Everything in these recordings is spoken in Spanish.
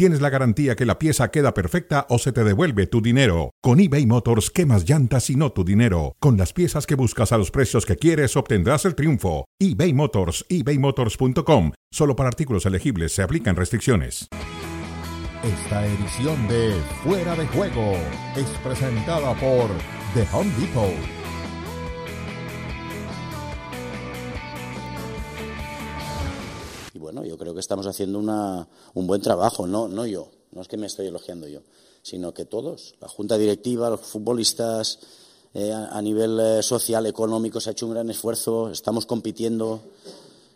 tienes la garantía que la pieza queda perfecta o se te devuelve tu dinero. Con eBay Motors, quemas llantas y no tu dinero. Con las piezas que buscas a los precios que quieres, obtendrás el triunfo. eBay Motors, ebaymotors.com. Solo para artículos elegibles se aplican restricciones. Esta edición de Fuera de Juego es presentada por The Home Depot. Creo que estamos haciendo una, un buen trabajo, no, no yo, no es que me estoy elogiando yo, sino que todos, la junta directiva, los futbolistas, eh, a, nivel eh, social, económico, se ha hecho un gran esfuerzo, estamos compitiendo,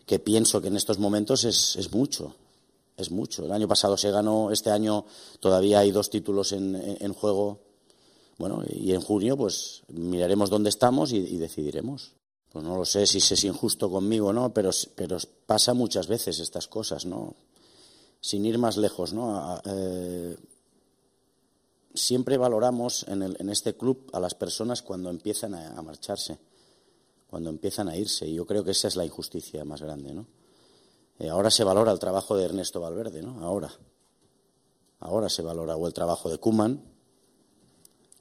que pienso que en estos momentos es, es mucho, es mucho. El año pasado se ganó, este año todavía hay dos títulos en, juego. Bueno, y en junio pues miraremos dónde estamos y, decidiremos. Pues no lo sé si es injusto conmigo o no, pero, pero pasa muchas veces estas cosas, ¿no? Sin ir más lejos, ¿no? Eh, siempre valoramos en, en, este club a las personas cuando empiezan a, a, marcharse, cuando empiezan a irse. Y yo creo que esa es la injusticia más grande, ¿no? Eh, ahora se valora el trabajo de Ernesto Valverde, ¿no? Ahora. Ahora se valora o el trabajo de Kuman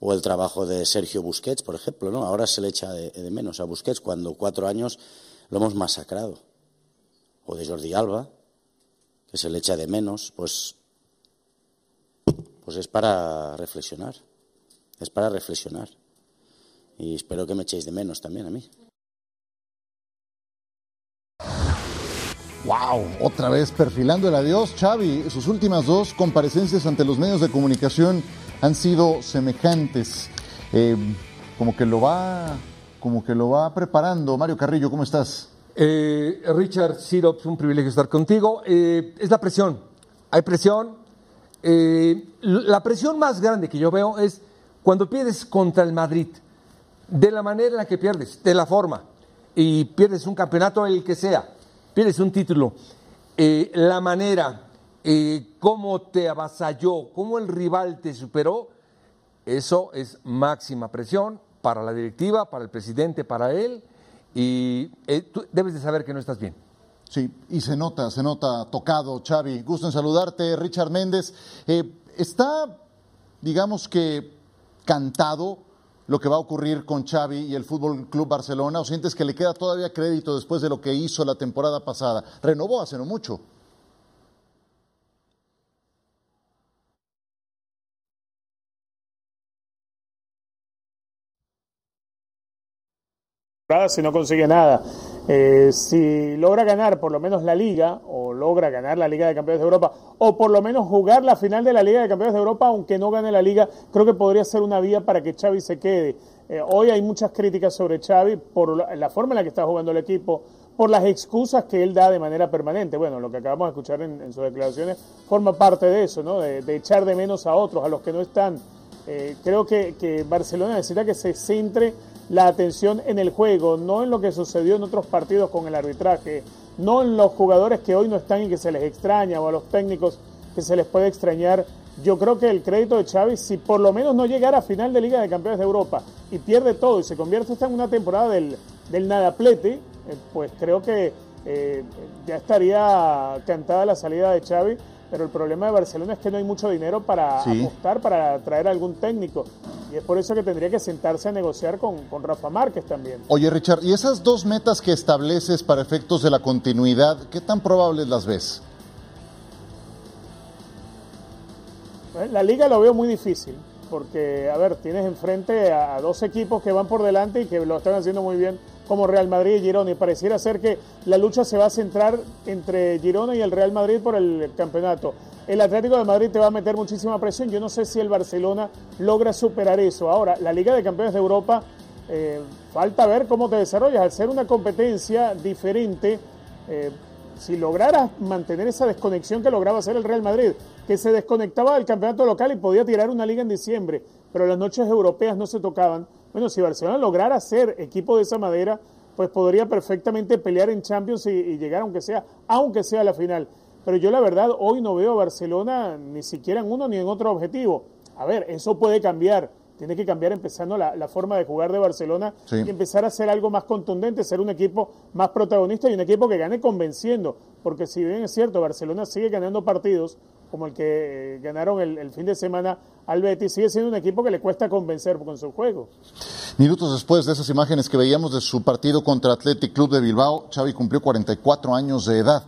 o el trabajo de Sergio Busquets, por ejemplo, ¿no? Ahora se le echa de, menos a Busquets cuando cuatro años lo hemos masacrado. O de Jordi Alba, que se le echa de menos, pues, pues es para reflexionar. Es para reflexionar. Y espero que me echéis de menos también a mí. Wow, otra vez perfilando el adiós, Xavi. Sus últimas dos comparecencias ante los medios de comunicación han sido semejantes. Eh, como que lo va, como que lo va preparando. Mario Carrillo, ¿cómo estás? Eh, Richard Sirops, un privilegio estar contigo. Eh, es la presión. Hay presión. La presión más grande que yo veo es cuando pierdes contra el Madrid, de la manera en la que pierdes, de la forma, y pierdes un campeonato, el que sea, pierdes un título, la manera, eh, cómo te avasalló, cómo el rival te superó, eso es máxima presión para la directiva, para el presidente, para él, y eh, tú debes de saber que no estás bien. Sí, y se nota, se nota tocado, Xavi. Gusto en saludarte, Richard Méndez. Eh, ¿Está, digamos que, cantado lo que va a ocurrir con Xavi y el Fútbol Club Barcelona o sientes que le queda todavía crédito después de lo que hizo la temporada pasada? Renovó hace no mucho. Si no consigue nada. Eh, si logra ganar por lo menos la liga, o logra ganar la Liga de Campeones de Europa, o por lo menos jugar la final de la Liga de Campeones de Europa, aunque no gane la liga, creo que podría ser una vía para que Xavi se quede. Eh, hoy hay muchas críticas sobre Xavi por la, forma en la que está jugando el equipo, por las excusas que él da de manera permanente. Bueno, lo que acabamos de escuchar en, sus declaraciones forma parte de eso, ¿no? De, echar de menos a otros, a los que no están. Eh, creo que Barcelona necesita que se centre la atención en el juego, no en lo que sucedió en otros partidos con el arbitraje, no en los jugadores que hoy no están y que se les extraña o a los técnicos que se les puede extrañar. Yo creo que el crédito de Xavi, si por lo menos no llegara a final de Liga de Campeones de Europa y pierde todo y se convierte en una temporada del, del nadaplete, eh, pues creo que eh, ya estaría cantada la salida de Xavi pero el problema de Barcelona es que no hay mucho dinero para sí. apostar, para traer algún técnico. Y es por eso que tendría que sentarse a negociar con, con, Rafa Márquez también. Oye, Richard, ¿y esas dos metas que estableces para efectos de la continuidad, qué tan probables las ves? La liga lo veo muy difícil, porque, a ver, tienes enfrente a, a dos equipos que van por delante y que lo están haciendo muy bien como Real Madrid y Girona y pareciera ser que la lucha se va a centrar entre Girona y el Real Madrid por el campeonato. El Atlético de Madrid te va a meter muchísima presión. Yo no sé si el Barcelona logra superar eso. Ahora, la Liga de Campeones de Europa, eh, falta ver cómo te desarrollas. Al ser una competencia diferente, eh, si lograras mantener esa desconexión que lograba hacer el Real Madrid, que se desconectaba del campeonato local y podía tirar una liga en diciembre, pero las noches europeas no se tocaban bueno, si Barcelona lograra ser equipo de esa madera, pues podría perfectamente pelear en Champions y, y llegar aunque sea, aunque sea a la final. pero yo la verdad hoy no veo a Barcelona ni siquiera en uno ni en otro objetivo. A ver, eso puede cambiar. Tiene que cambiar empezando la, forma de jugar de Barcelona y empezar a ser algo más contundente, ser un equipo más protagonista y un equipo que gane convenciendo. Porque si bien es cierto, Barcelona sigue ganando partidos, como el que eh, ganaron el, fin de semana al Betis, sigue siendo un equipo que le cuesta convencer con su juego. Minutos después de esas imágenes que veíamos de su partido contra Athletic Club de Bilbao, Xavi cumplió 44 años de edad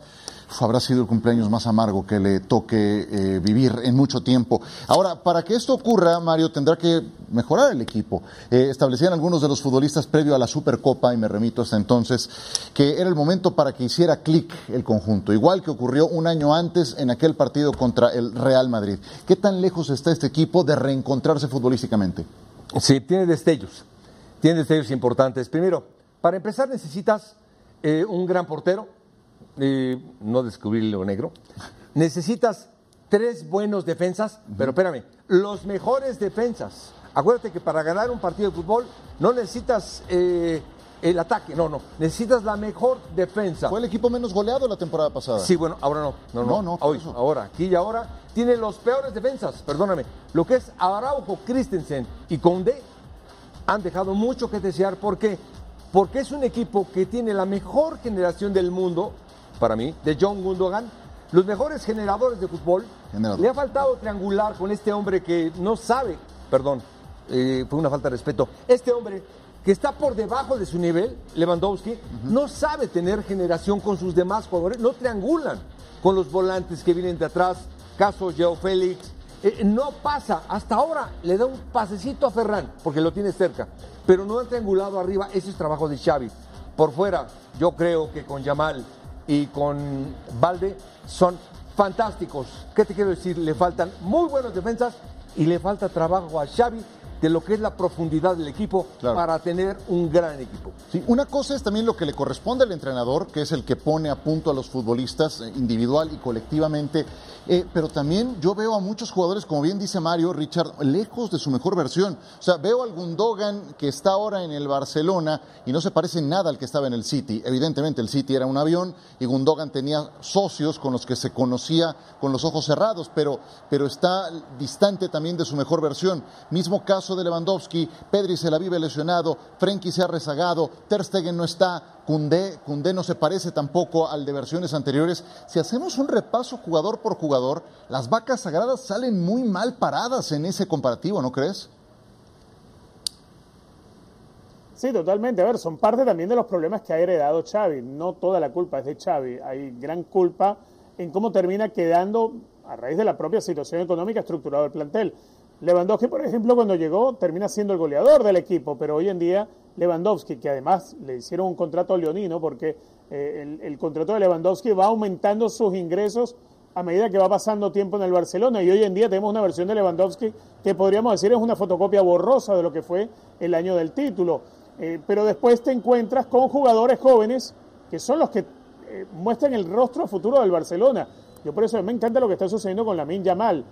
habrá sido el cumpleaños más amargo que le toque eh, vivir en mucho tiempo. Ahora, para que esto ocurra, Mario, tendrá que mejorar el equipo. Eh, establecían algunos de los futbolistas previo a la Supercopa, y me remito hasta entonces, que era el momento para que hiciera clic el conjunto, igual que ocurrió un año antes en aquel partido contra el Real Madrid. ¿Qué tan lejos está este equipo de reencontrarse futbolísticamente? Sí, tiene destellos, tiene destellos importantes. Primero, para empezar necesitas eh, un gran portero, no descubrir lo negro. Necesitas tres buenos defensas, pero espérame, los mejores defensas. Acuérdate que para ganar un partido de fútbol no necesitas eh, el ataque, no, no, necesitas la mejor defensa. Fue el equipo menos goleado la temporada pasada. Sí, bueno, ahora no, no, no, no, hoy, ahora, aquí y ahora, tiene los peores defensas, perdóname. Lo que es Araujo, Christensen y Conde han dejado mucho que desear. ¿Por qué? Porque es un equipo que tiene la mejor generación del mundo para mí, de John Gundogan, los mejores generadores de fútbol. Le ha faltado triangular con este hombre que no sabe, perdón, eh, fue una falta de respeto, este hombre que está por debajo de su nivel, Lewandowski, no sabe tener generación con sus demás jugadores, no triangulan con los volantes que vienen de atrás, caso Joe Félix, eh, no pasa, hasta ahora le da un pasecito a Ferran, porque lo tiene cerca, pero no ha triangulado arriba, ese es trabajo de Xavi. Por fuera, yo creo que con Yamal y con Valde son fantásticos. ¿Qué te quiero decir? Le faltan muy buenas defensas y le falta trabajo a Xavi de lo que es la profundidad del equipo para tener un gran equipo. Sí, una cosa es también lo que le corresponde al entrenador, que es el que pone a punto a los futbolistas eh, individual y colectivamente, eh, pero también yo veo a muchos jugadores, como bien dice Mario, Richard, lejos de su mejor versión. O sea, veo al Gundogan que está ahora en el Barcelona y no se parece nada al que estaba en el City. Evidentemente el City era un avión y Gundogan tenía socios con los que se conocía con los ojos cerrados, pero, pero está distante también de su mejor versión. Mismo caso de Lewandowski, Pedri se la vive lesionado, Frenkie se ha rezagado, Ter Stegen no está, Cundé, no se parece tampoco al de versiones anteriores. Si hacemos un repaso jugador por jugador, las vacas sagradas salen muy mal paradas en ese comparativo, ¿no crees? Sí, totalmente. A ver, son parte también de los problemas que ha heredado Xavi. No toda la culpa es de Xavi. Hay gran culpa en cómo termina quedando a raíz de la propia situación económica estructurada del plantel. Lewandowski, por ejemplo, cuando llegó termina siendo el goleador del equipo, pero hoy en día Lewandowski, que además le hicieron un contrato a leonino, porque eh, el, contrato de Lewandowski va aumentando sus ingresos a medida que va pasando tiempo en el Barcelona y hoy en día tenemos una versión de Lewandowski que podríamos decir es una fotocopia borrosa de lo que fue el año del título. Eh, pero después te encuentras con jugadores jóvenes que son los que eh, muestran el rostro futuro del Barcelona. Yo por eso me encanta lo que está sucediendo con Lamin Yamal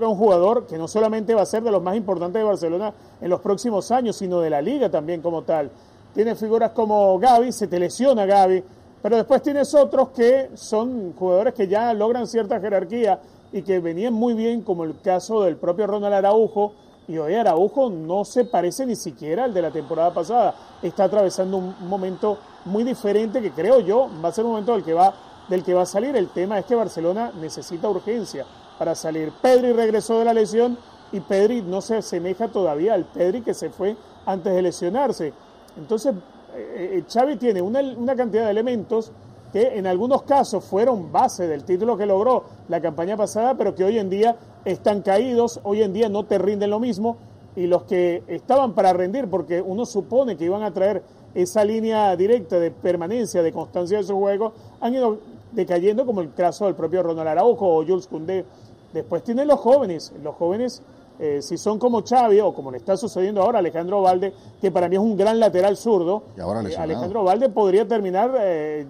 un jugador que no solamente va a ser de los más importantes de Barcelona en los próximos años, sino de la liga también como tal. Tiene figuras como Gaby, se te lesiona Gaby, pero después tienes otros que son jugadores que ya logran cierta jerarquía y que venían muy bien, como el caso del propio Ronald Araujo. Y hoy Araujo no se parece ni siquiera al de la temporada pasada. Está atravesando un momento muy diferente que creo yo va a ser un momento del que va, del que va a salir. El tema es que Barcelona necesita urgencia para salir. Pedri regresó de la lesión y Pedri no se asemeja todavía al Pedri que se fue antes de lesionarse. Entonces, Xavi tiene una, una cantidad de elementos que en algunos casos fueron base del título que logró la campaña pasada, pero que hoy en día están caídos, hoy en día no te rinden lo mismo, y los que estaban para rendir, porque uno supone que iban a traer esa línea directa de permanencia, de constancia de su juego, han ido decayendo, como el caso del propio Ronald Araujo o Jules Koundé. Después tienen los jóvenes, los jóvenes, eh, si son como Xavi o como le está sucediendo ahora a Alejandro Valde, que para mí es un gran lateral zurdo, eh, Alejandro Valde podría terminar eh,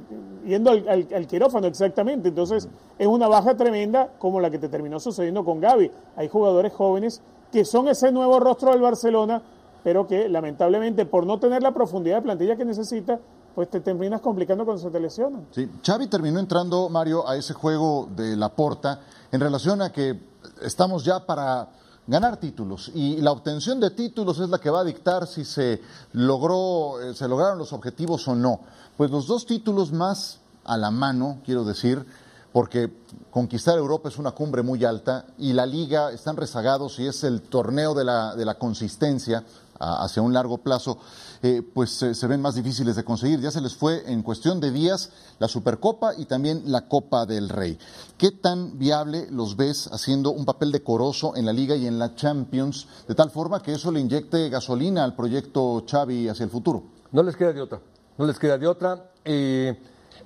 yendo al, quirófano exactamente. Entonces es una baja tremenda como la que te terminó sucediendo con Gaby. Hay jugadores jóvenes que son ese nuevo rostro del Barcelona, pero que lamentablemente por no tener la profundidad de plantilla que necesita, pues te terminas complicando cuando se te lesionan. Sí, Xavi terminó entrando, Mario, a ese juego de la porta en relación a que estamos ya para ganar títulos y la obtención de títulos es la que va a dictar si se logró eh, se lograron los objetivos o no. Pues los dos títulos más a la mano, quiero decir, porque conquistar Europa es una cumbre muy alta y la liga están rezagados y es el torneo de la, de la consistencia hacia un largo plazo, eh, pues se ven más difíciles de conseguir. Ya se les fue en cuestión de días la Supercopa y también la Copa del Rey. ¿Qué tan viable los ves haciendo un papel decoroso en la Liga y en la Champions, de tal forma que eso le inyecte gasolina al proyecto Xavi hacia el futuro? No les queda de otra, no les queda de otra. Eh,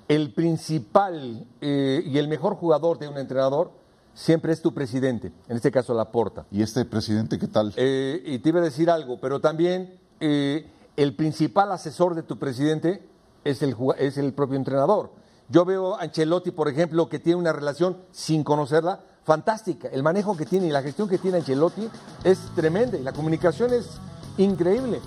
el principal eh, y el mejor jugador de un entrenador siempre es tu presidente, en este caso Laporta. ¿Y este presidente qué tal? Eh, y te iba a decir algo, pero también eh, el principal asesor de tu presidente es el, es el propio entrenador. Yo veo a Ancelotti, por ejemplo, que tiene una relación sin conocerla fantástica. El manejo que tiene y la gestión que tiene Ancelotti es tremenda y la comunicación es increíble.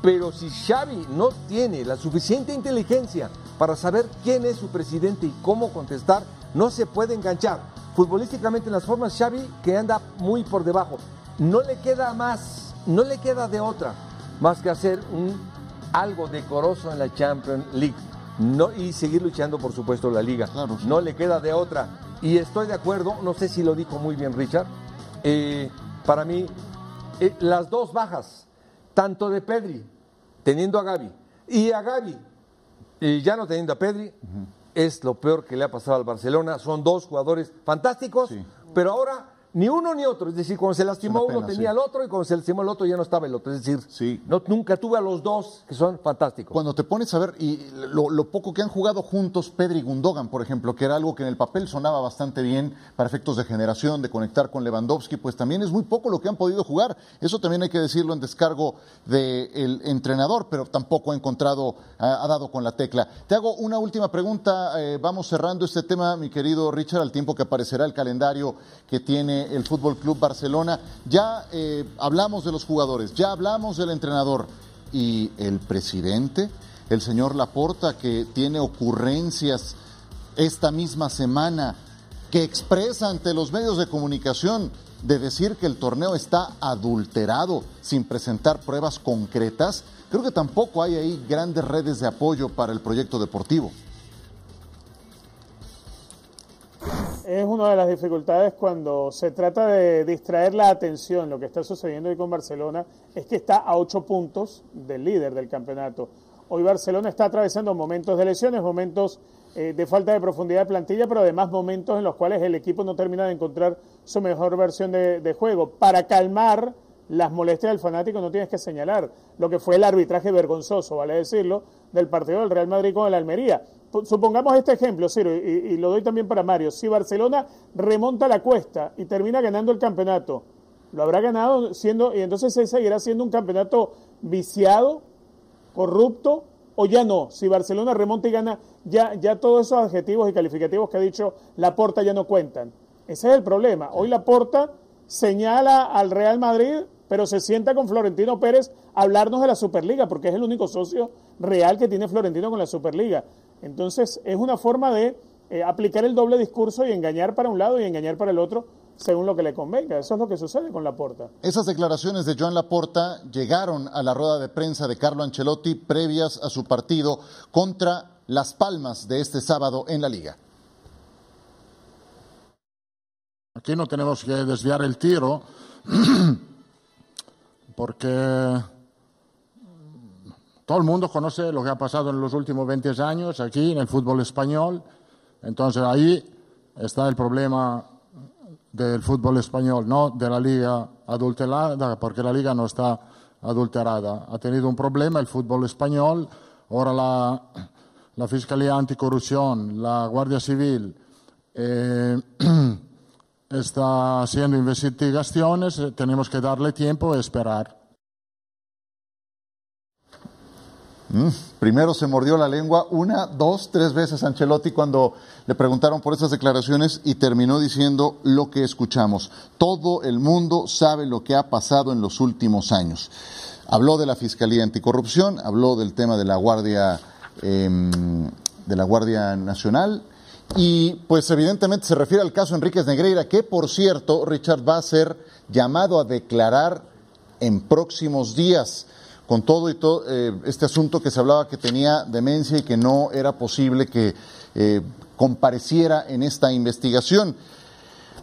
Pero si Xavi no tiene la suficiente inteligencia para saber quién es su presidente y cómo contestar, no se puede enganchar futbolísticamente en las formas, Xavi que anda muy por debajo. No le queda más, no le queda de otra más que hacer un, algo decoroso en la Champions League no, y seguir luchando, por supuesto, la liga. No le queda de otra. Y estoy de acuerdo, no sé si lo dijo muy bien Richard, eh, para mí, eh, las dos bajas, tanto de Pedri, teniendo a Gaby, y a Gaby, y ya no teniendo a Pedri, es lo peor que le ha pasado al Barcelona. Son dos jugadores fantásticos, pero ahora ni uno ni otro. Es decir, cuando se lastimó uno tenía el otro y cuando se lastimó el otro ya no estaba el otro. Es decir, no, nunca tuve a los dos que son fantásticos. Cuando te pones a ver, y lo, poco que han jugado juntos Pedri y Gundogan, por ejemplo, que era algo que en el papel sonaba bastante bien para efectos de generación, de conectar con Lewandowski, pues también es muy poco lo que han podido jugar. Eso también hay que decirlo en descargo del entrenador, pero tampoco ha encontrado, ha, dado con la tecla. Te hago una última pregunta. Eh, vamos cerrando este tema, mi querido Richard, al tiempo que aparecerá el calendario que tiene el Fútbol Club Barcelona. Ya eh, hablamos de los jugadores, ya hablamos del entrenador y el presidente, el señor Laporta, que tiene ocurrencias esta misma semana, que expresa ante los medios de comunicación de decir que el torneo está adulterado sin presentar pruebas concretas, creo que tampoco hay ahí grandes redes de apoyo para el proyecto deportivo. Es una de las dificultades cuando se trata de distraer la atención. Lo que está sucediendo hoy con Barcelona es que está a ocho puntos del líder del campeonato. Hoy Barcelona está atravesando momentos de lesiones, momentos eh, de falta de profundidad de plantilla, pero además momentos en los cuales el equipo no termina de encontrar su mejor versión de, de juego. Para calmar las molestias del fanático no tienes que señalar lo que fue el arbitraje vergonzoso, vale decirlo, del partido del Real Madrid con el Almería supongamos este ejemplo, Ciro, y, lo doy también para Mario. Si Barcelona remonta la cuesta y termina ganando el campeonato, lo habrá ganado siendo, y entonces se seguirá siendo un campeonato viciado, corrupto, o ya no. Si Barcelona remonta y gana, ya, ya todos esos adjetivos y calificativos que ha dicho Laporta ya no cuentan. Ese es el problema. Hoy Laporta señala al Real Madrid, pero se sienta con Florentino Pérez a hablarnos de la Superliga, porque es el único socio real que tiene Florentino con la Superliga. Entonces, es una forma de eh, aplicar el doble discurso y engañar para un lado y engañar para el otro según lo que le convenga. Eso es lo que sucede con Laporta. Esas declaraciones de Joan Laporta llegaron a la rueda de prensa de Carlo Ancelotti previas a su partido contra Las Palmas de este sábado en la Liga. Aquí no tenemos que desviar el tiro porque todo el mundo conoce lo que ha pasado en los últimos 20 años aquí en el fútbol español. Entonces ahí está el problema del fútbol español, no de la liga adulterada, porque la liga no está adulterada. Ha tenido un problema el fútbol español. Ahora la, Fiscalía Anticorrupción, la Guardia Civil eh, está haciendo investigaciones. Tenemos que darle tiempo y esperar. Mm, primero se mordió la lengua una, dos, tres veces Ancelotti cuando le preguntaron por esas declaraciones y terminó diciendo lo que escuchamos. Todo el mundo sabe lo que ha pasado en los últimos años. Habló de la Fiscalía Anticorrupción, habló del tema de la Guardia em, de la Guardia Nacional. Y pues evidentemente se refiere al caso Enríquez Negreira, que por cierto, Richard va a ser llamado a declarar en próximos días con todo y todo eh, este asunto que se hablaba que tenía demencia y que no era posible que eh, compareciera en esta investigación.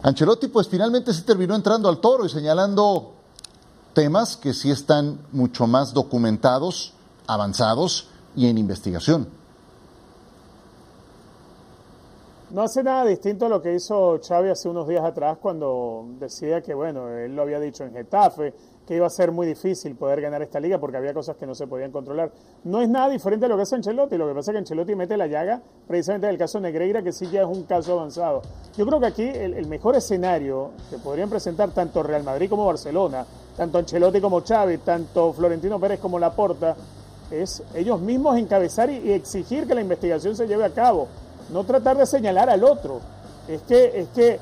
Ancelotti pues finalmente se terminó entrando al toro y señalando temas que sí están mucho más documentados, avanzados y en investigación. No hace nada distinto a lo que hizo Xavi hace unos días atrás cuando decía que, bueno, él lo había dicho en Getafe, que iba a ser muy difícil poder ganar esta liga porque había cosas que no se podían controlar. No es nada diferente a lo que hace Ancelotti, lo que pasa es que Ancelotti mete la llaga precisamente en el caso Negreira, que sí ya es un caso avanzado. Yo creo que aquí el, mejor escenario que podrían presentar tanto Real Madrid como Barcelona, tanto Ancelotti como Xavi, tanto Florentino Pérez como Laporta, es ellos mismos encabezar y, y exigir que la investigación se lleve a cabo no tratar de señalar al otro. Es que, es que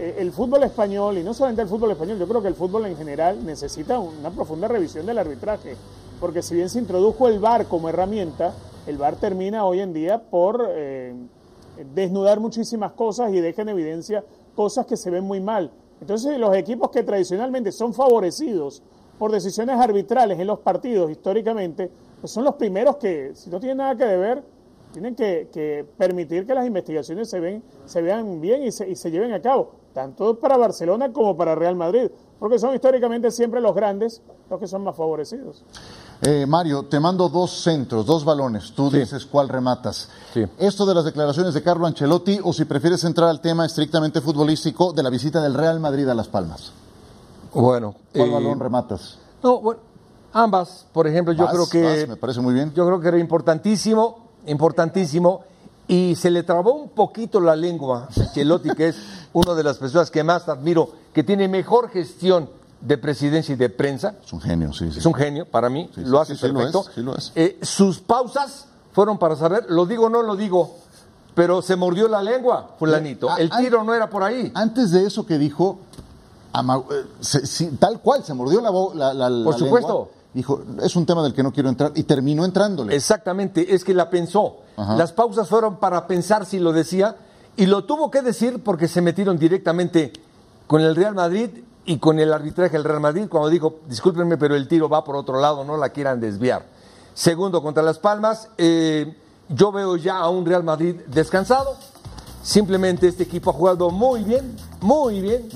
el fútbol español, y no solamente el fútbol español, yo creo que el fútbol en general necesita una profunda revisión del arbitraje, porque si bien se introdujo el VAR como herramienta, el VAR termina hoy en día por eh, desnudar muchísimas cosas y deja en evidencia cosas que se ven muy mal. Entonces los equipos que tradicionalmente son favorecidos por decisiones arbitrales en los partidos históricamente, pues son los primeros que, si no tienen nada que deber, tienen que, permitir que las investigaciones se, ven, se vean bien y se, y se lleven a cabo, tanto para Barcelona como para Real Madrid, porque son históricamente siempre los grandes los que son más favorecidos. Eh, Mario, te mando dos centros, dos balones. Tú dices cuál rematas. Sí. Esto de las declaraciones de Carlo Ancelotti o si prefieres entrar al tema estrictamente futbolístico de la visita del Real Madrid a Las Palmas. Bueno. ¿Cuál eh, balón rematas? No, bueno, ambas, por ejemplo, yo Vas, creo que... vas, me parece muy bien. Yo creo que era importantísimo, importantísimo, y se le trabó un poquito la lengua a Ancelotti, que es una de las personas que más admiro, que tiene mejor gestión de presidencia y de prensa. Es un genio, sí, sí. Es un genio, para mí, Sí, lo hace sí, sí lo perfecto. es, sí lo es. Eh, sus pausas fueron para saber, lo digo o no lo digo, pero se mordió la lengua, fulanito. Ah, El tiro no era por ahí. Antes de eso que dijo, ama- eh, se- tal cual, se mordió la, la, Por supuesto. lengua, Dijo, es un tema del que no quiero entrar y terminó entrándole. Exactamente, es que la pensó. Ajá. Las pausas fueron para pensar si lo decía y lo tuvo que decir porque se metieron directamente con el Real Madrid y con el arbitraje del Real Madrid cuando dijo, discúlpenme, pero el tiro va por otro lado, no la quieran desviar. Segundo, contra Las Palmas, eh, yo veo ya a un Real Madrid descansado. Simplemente este equipo ha jugado muy bien, muy bien.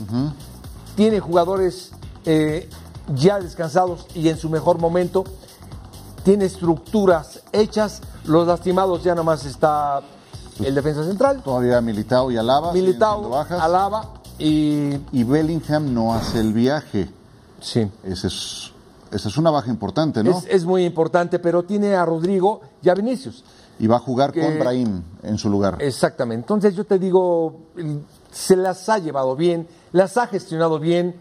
Tiene jugadores eh, ya descansados y en su mejor momento tiene estructuras hechas. Los lastimados ya nomás está el defensa central, Todavía Militao y Alaba. Militao, bajas. Alaba y Y Bellingham no hace el viaje. sí. Ese es, esa es una baja importante, ¿no? Es, es muy importante, pero tiene a Rodrigo y a Vinicius. Y va a jugar que- con Brahim en su lugar. Exactamente. Entonces yo te digo, se las ha llevado bien, las ha gestionado bien,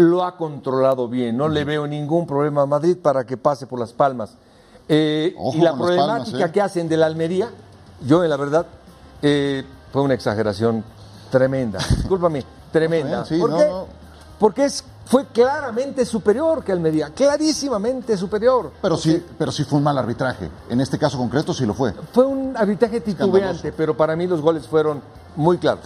lo ha controlado bien. No le veo ningún problema a Madrid para que pase por las palmas. Eh, Ojo y la Palmas, problemática ¿eh? que hacen de la Almería, yo en la verdad, eh, fue una exageración tremenda. Discúlpame, tremenda. Sí, ¿Por no, qué? no. Porque es, fue claramente superior que Almería, clarísimamente superior. Pero sí, pero sí fue un mal arbitraje. En este caso concreto sí lo fue. Fue un arbitraje titubeante, Escandaloso. pero para mí los goles fueron muy claros.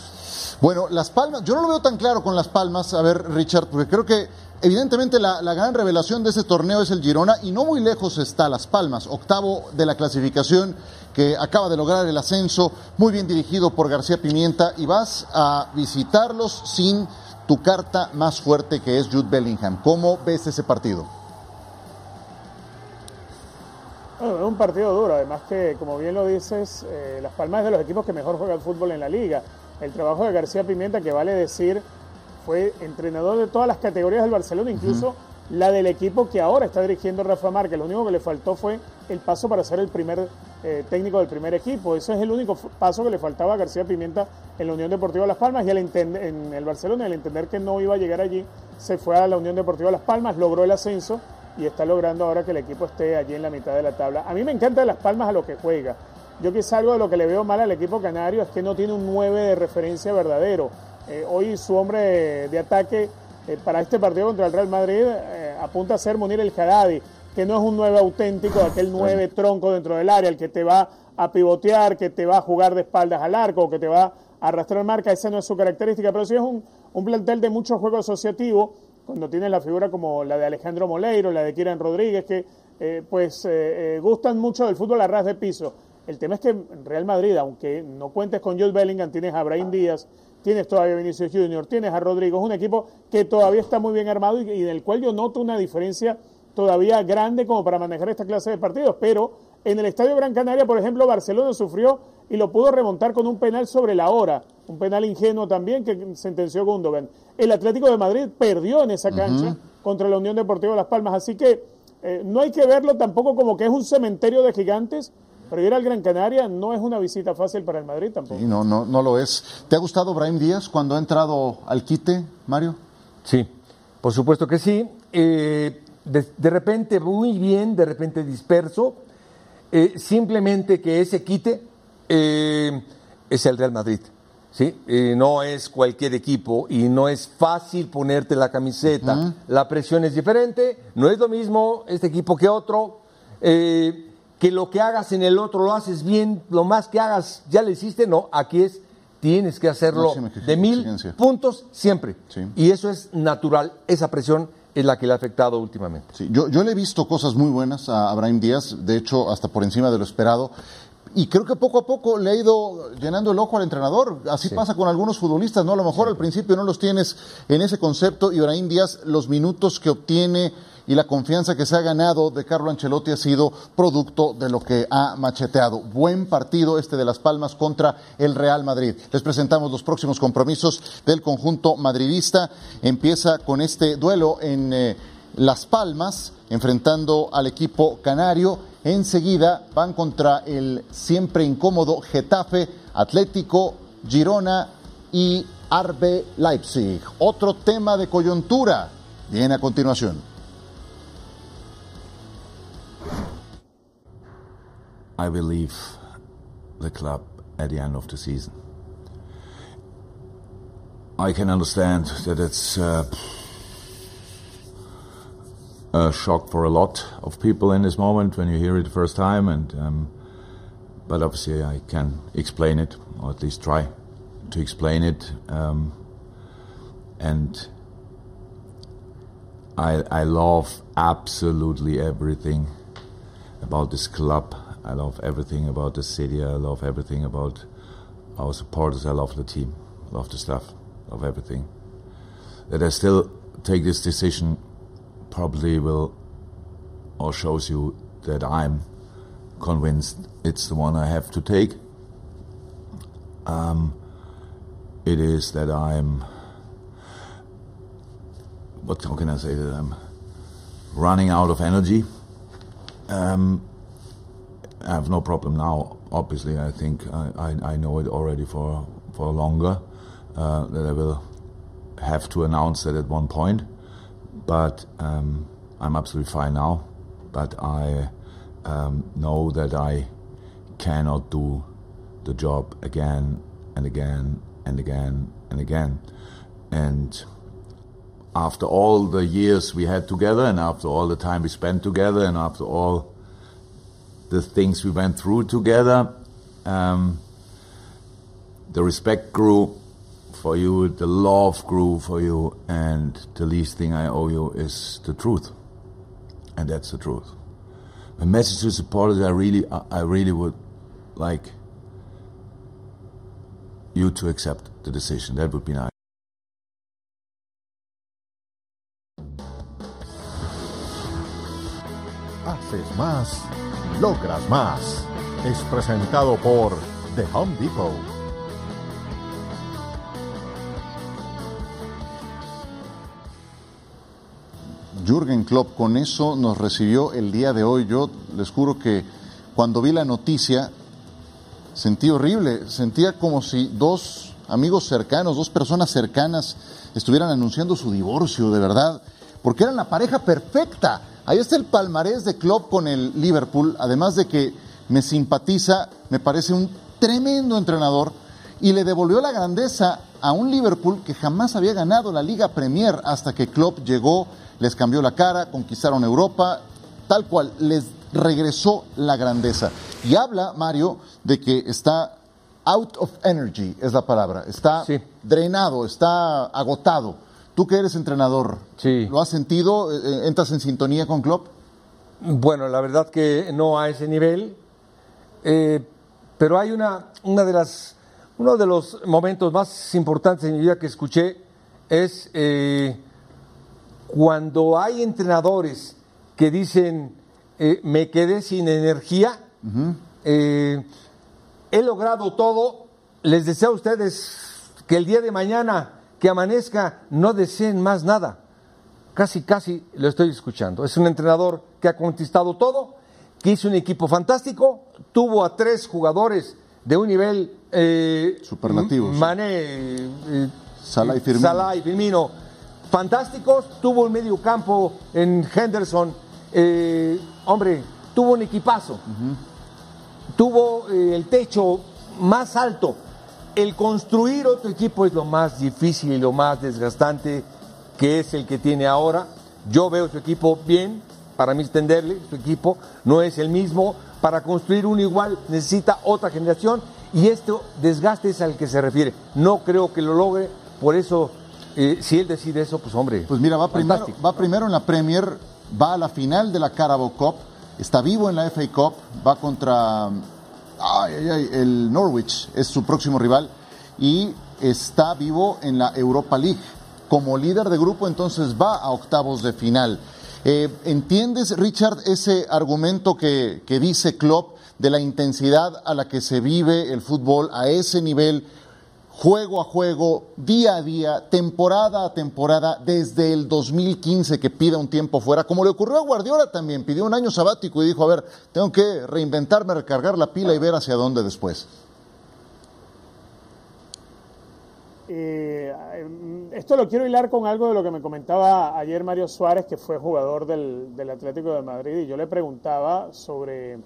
Bueno, Las Palmas, yo no lo veo tan claro con Las Palmas, a ver, Richard, porque creo que evidentemente la, la gran revelación de ese torneo es el Girona y no muy lejos está Las Palmas, octavo de la clasificación que acaba de lograr el ascenso, muy bien dirigido por García Pimienta y vas a visitarlos sin tu carta más fuerte que es Jude Bellingham. ¿Cómo ves ese partido? Bueno, es un partido duro, además que, como bien lo dices, eh, Las Palmas es de los equipos que mejor juega el fútbol en la liga. El trabajo de García Pimienta, que vale decir, fue entrenador de todas las categorías del Barcelona, incluso la del equipo que ahora está dirigiendo Rafa Márquez. Lo único que le faltó fue el paso para ser el primer eh, técnico del primer equipo. Ese es el único paso que le faltaba a García Pimienta en la Unión Deportiva Las Palmas y al en el Barcelona, al entender que no iba a llegar allí, se fue a la Unión Deportiva Las Palmas, logró el ascenso y está logrando ahora que el equipo esté allí en la mitad de la tabla. A mí me encanta de Las Palmas a lo que juega. Yo quizá algo de lo que le veo mal al equipo canario es que no tiene un 9 de referencia verdadero. Eh, hoy su hombre de, de ataque eh, para este partido contra el Real Madrid eh, apunta a ser Munir el Haddadi, que no es un 9 auténtico, aquel 9 tronco dentro del área, el que te va a pivotear, que te va a jugar de espaldas al arco, que te va a arrastrar marca, esa no es su característica, pero sí es un, un plantel de mucho juego asociativo, cuando tiene la figura como la de Alejandro Moleiro, la de Kieran Rodríguez, que eh, pues eh, eh, gustan mucho del fútbol a ras de piso. El tema es que Real Madrid, aunque no cuentes con Jude Bellingham, tienes a Brahim Díaz, tienes todavía a Vinicius Junior, tienes a Rodrigo, es un equipo que todavía está muy bien armado y, y del cual yo noto una diferencia todavía grande como para manejar esta clase de partidos, pero en el Estadio Gran Canaria, por ejemplo, Barcelona sufrió y lo pudo remontar con un penal sobre la hora, un penal ingenuo también que sentenció Gundogan. El Atlético de Madrid perdió en esa cancha contra la Unión Deportiva Las Palmas, así que eh, no hay que verlo tampoco como que es un cementerio de gigantes, pero ir al Gran Canaria no es una visita fácil para el Madrid tampoco. Sí, no, no, no lo es. ¿Te ha gustado Brahim Díaz cuando ha entrado al quite, Mario? Sí, por supuesto que sí. Eh, de, de, repente muy bien, de repente disperso. Eh, simplemente que ese quite eh, es el Real Madrid. ¿sí? Eh, no es cualquier equipo y no es fácil ponerte la camiseta. Uh -huh. La presión es diferente, no es lo mismo este equipo que otro. Eh, que lo que hagas en el otro lo haces bien, lo más que hagas ya lo hiciste, no, aquí es tienes que hacerlo de mil puntos siempre. Sí. Y eso es natural, esa presión es la que le ha afectado últimamente. Sí, yo, yo le he visto cosas muy buenas a Abraham Díaz, de hecho, hasta por encima de lo esperado. Y creo que poco a poco le ha ido llenando el ojo al entrenador. Así sí. pasa con algunos futbolistas, ¿no? A lo mejor sí. al principio no los tienes en ese concepto y Ibrahim Díaz, los minutos que obtiene y la confianza que se ha ganado de Carlo Ancelotti ha sido producto de lo que ha macheteado. Buen partido este de Las Palmas contra el Real Madrid. Les presentamos los próximos compromisos del conjunto madridista. Empieza con este duelo en eh, Las Palmas, enfrentando al equipo canario. Enseguida van contra el siempre incómodo Getafe, Atlético, Girona y Arbe Leipzig. Otro tema de coyuntura viene a continuación. I will leave the club at the end of the season. I can understand that it's uh, a shock for a lot of people in this moment when you hear it the first time, and um, but obviously I can explain it, or at least try to explain it, um, and I I love absolutely everything about this club. I love everything about the city. I love everything about our supporters. I love the team. Love the staff. Love everything. That I still take this decision probably will or shows you that I'm convinced it's the one I have to take. Um, it is that I'm what can I say that I'm running out of energy. Um, I have no problem now. Obviously, I think I, I, I know it already for for longer uh, that I will have to announce that at one point. But um, I'm absolutely fine now. But I um, know that I cannot do the job again and again and again and again. And after all the years we had together, and after all the time we spent together, and after all the things we went through together. Um, the respect grew for you, the love grew for you, and the least thing I owe you is the truth. And that's the truth. My message to supporters, I really, I really would like you to accept the decision. That would be nice. Haces más, logras más. Es presentado por The Home Depot. Jürgen Klopp con eso nos recibió el día de hoy. Yo les juro que cuando vi la noticia sentí horrible, sentía como si dos amigos cercanos, dos personas cercanas estuvieran anunciando su divorcio, de verdad, porque eran la pareja perfecta. Ahí está el palmarés de Klopp con el Liverpool, además de que me simpatiza, me parece un tremendo entrenador y le devolvió la grandeza a un Liverpool que jamás había ganado la Liga Premier hasta que Klopp llegó, les cambió la cara, conquistaron Europa tal cual, les regresó la grandeza. Y habla, Mario, de que está out of energy, es la palabra, está Sí. drenado, está agotado. Tú que eres entrenador, Sí. ¿lo has sentido? Eh, ¿Entras en sintonía con Klopp? Bueno, la verdad que no a ese nivel, eh, pero hay una, una de las, uno de los momentos más importantes en mi vida que escuché es eh, cuando hay entrenadores que dicen eh, me quedé sin energía, eh, he logrado todo, les deseo a ustedes que el día de mañana que amanezca no deseen más nada casi, casi lo estoy escuchando. Es un entrenador que ha conquistado todo, que hizo un equipo fantástico, tuvo a tres jugadores de un nivel eh, Superlativo. Mané, eh, Salah y Firmino. Salah y Firmino, fantásticos. Tuvo un medio campo en Henderson, eh, hombre, tuvo un equipazo. Tuvo eh, el techo más alto. El construir otro equipo es lo más difícil y lo más desgastante que es el que tiene ahora. Yo veo su equipo bien, para mí extenderle, su equipo no es el mismo. Para construir uno igual necesita otra generación y este desgaste es al que se refiere. No creo que lo logre, por eso, eh, si él decide eso, pues hombre. Pues mira, va primero, va primero en la Premier, va a la final de la Carabao Cup, está vivo en la FA Cup, va contra ay, ay, ay, el Norwich, es su próximo rival, y está vivo en la Europa League. Como líder de grupo, entonces va a octavos de final. Eh, ¿Entiendes, Richard, ese argumento que, que dice Klopp de la intensidad a la que se vive el fútbol a ese nivel? Juego a juego, día a día, temporada a temporada, desde el 2015 que pida un tiempo fuera, como le ocurrió a Guardiola también, pidió un año sabático y dijo, a ver, tengo que reinventarme, recargar la pila y ver hacia dónde después. Eh, esto lo quiero hilar con algo de lo que me comentaba ayer Mario Suárez, que fue jugador del, del Atlético de Madrid, y yo le preguntaba sobre,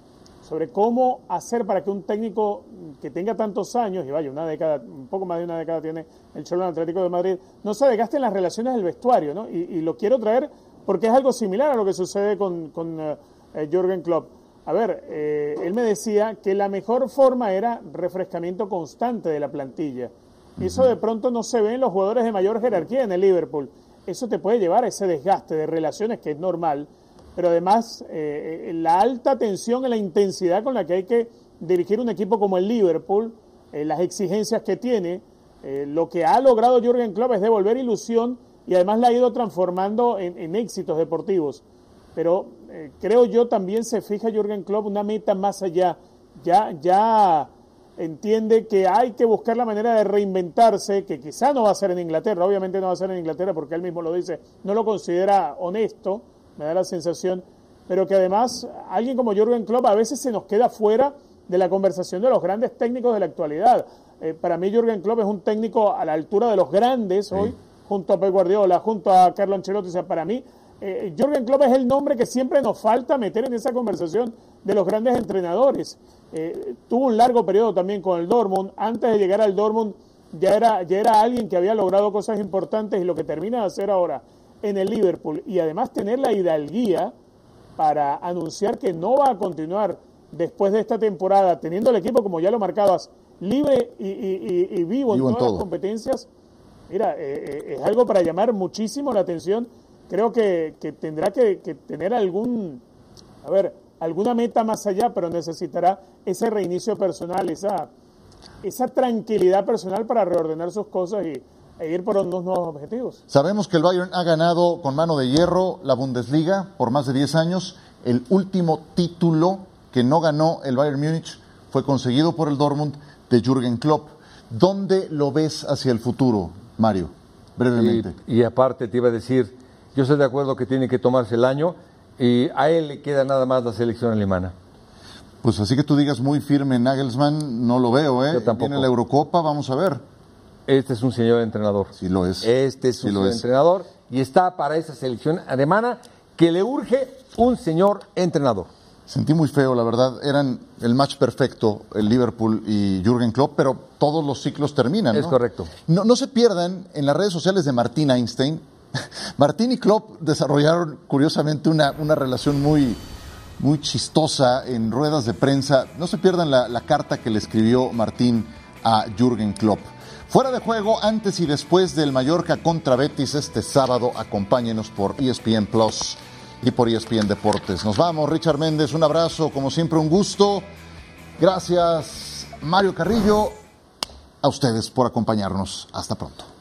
sobre cómo hacer para que un técnico que tenga tantos años, y vaya, una década, un poco más de una década tiene el Cholo Atlético de Madrid, no se desgaste en las relaciones del vestuario, ¿no? Y, y lo quiero traer porque es algo similar a lo que sucede con, con eh, Jürgen Klopp. A ver, eh, él me decía que la mejor forma era refrescamiento constante de la plantilla. Eso de pronto no se ve en los jugadores de mayor jerarquía en el Liverpool. Eso te puede llevar a ese desgaste de relaciones que es normal, pero además eh, la alta tensión y la intensidad con la que hay que dirigir un equipo como el Liverpool, eh, las exigencias que tiene, eh, lo que ha logrado Jürgen Klopp es devolver ilusión y además la ha ido transformando en, en éxitos deportivos. Pero eh, creo yo también se fija Jürgen Klopp una meta más allá. Ya, ya entiende que hay que buscar la manera de reinventarse, que quizá no va a ser en Inglaterra, obviamente no va a ser en Inglaterra porque él mismo lo dice, no lo considera honesto, me da la sensación, pero que además alguien como Jürgen Klopp a veces se nos queda fuera de la conversación de los grandes técnicos de la actualidad. Eh, para mí Jürgen Klopp es un técnico a la altura de los grandes hoy, junto a Pep Guardiola, junto a Carlo Ancelotti, o sea, para mí eh, Jürgen Klopp es el nombre que siempre nos falta meter en esa conversación de los grandes entrenadores. Eh, tuvo un largo periodo también con el Dortmund. Antes de llegar al Dortmund ya era, ya era alguien que había logrado cosas importantes y lo que termina de hacer ahora en el Liverpool y además tener la hidalguía para anunciar que no va a continuar después de esta temporada, teniendo el equipo, como ya lo marcabas, libre y, y- y- y vivo, Vivo en en todas todo. las competencias, mira, eh, eh, es algo para llamar muchísimo la atención. Creo que, que tendrá que, que tener algún, a ver, alguna meta más allá, pero necesitará ese reinicio personal, esa, esa tranquilidad personal para reordenar sus cosas y, e ir por unos nuevos objetivos. Sabemos que el Bayern ha ganado con mano de hierro la Bundesliga por más de 10 años. El último título que no ganó el Bayern Múnich fue conseguido por el Dortmund de Jürgen Klopp. ¿Dónde lo ves hacia el futuro, Mario? Brevemente. Y, y aparte te iba a decir, yo estoy de acuerdo que tiene que tomarse el año y a él le queda nada más la selección alemana. Pues así que tú digas muy firme Nagelsmann, no lo veo, ¿eh? Yo tampoco. Viene la Eurocopa, vamos a ver. Este es un señor entrenador. Sí lo es. Este es un señor es. entrenador y está para esa selección alemana que le urge un señor entrenador. Sentí muy feo, la verdad. Eran el match perfecto, el Liverpool y Jürgen Klopp, pero todos los ciclos terminan. Es correcto. No, no se pierdan en las redes sociales de Martín Einstein Martín y Klopp desarrollaron curiosamente una, una relación muy, muy chistosa en ruedas de prensa. No se pierdan la, la carta que le escribió Martín a Jürgen Klopp. Fuera de juego, antes y después del Mallorca contra Betis este sábado, acompáñenos por ESPN Plus y por ESPN Deportes. Nos vamos, Richard Méndez, un abrazo, como siempre un gusto. Gracias, Mario Carrillo, a ustedes por acompañarnos. Hasta pronto.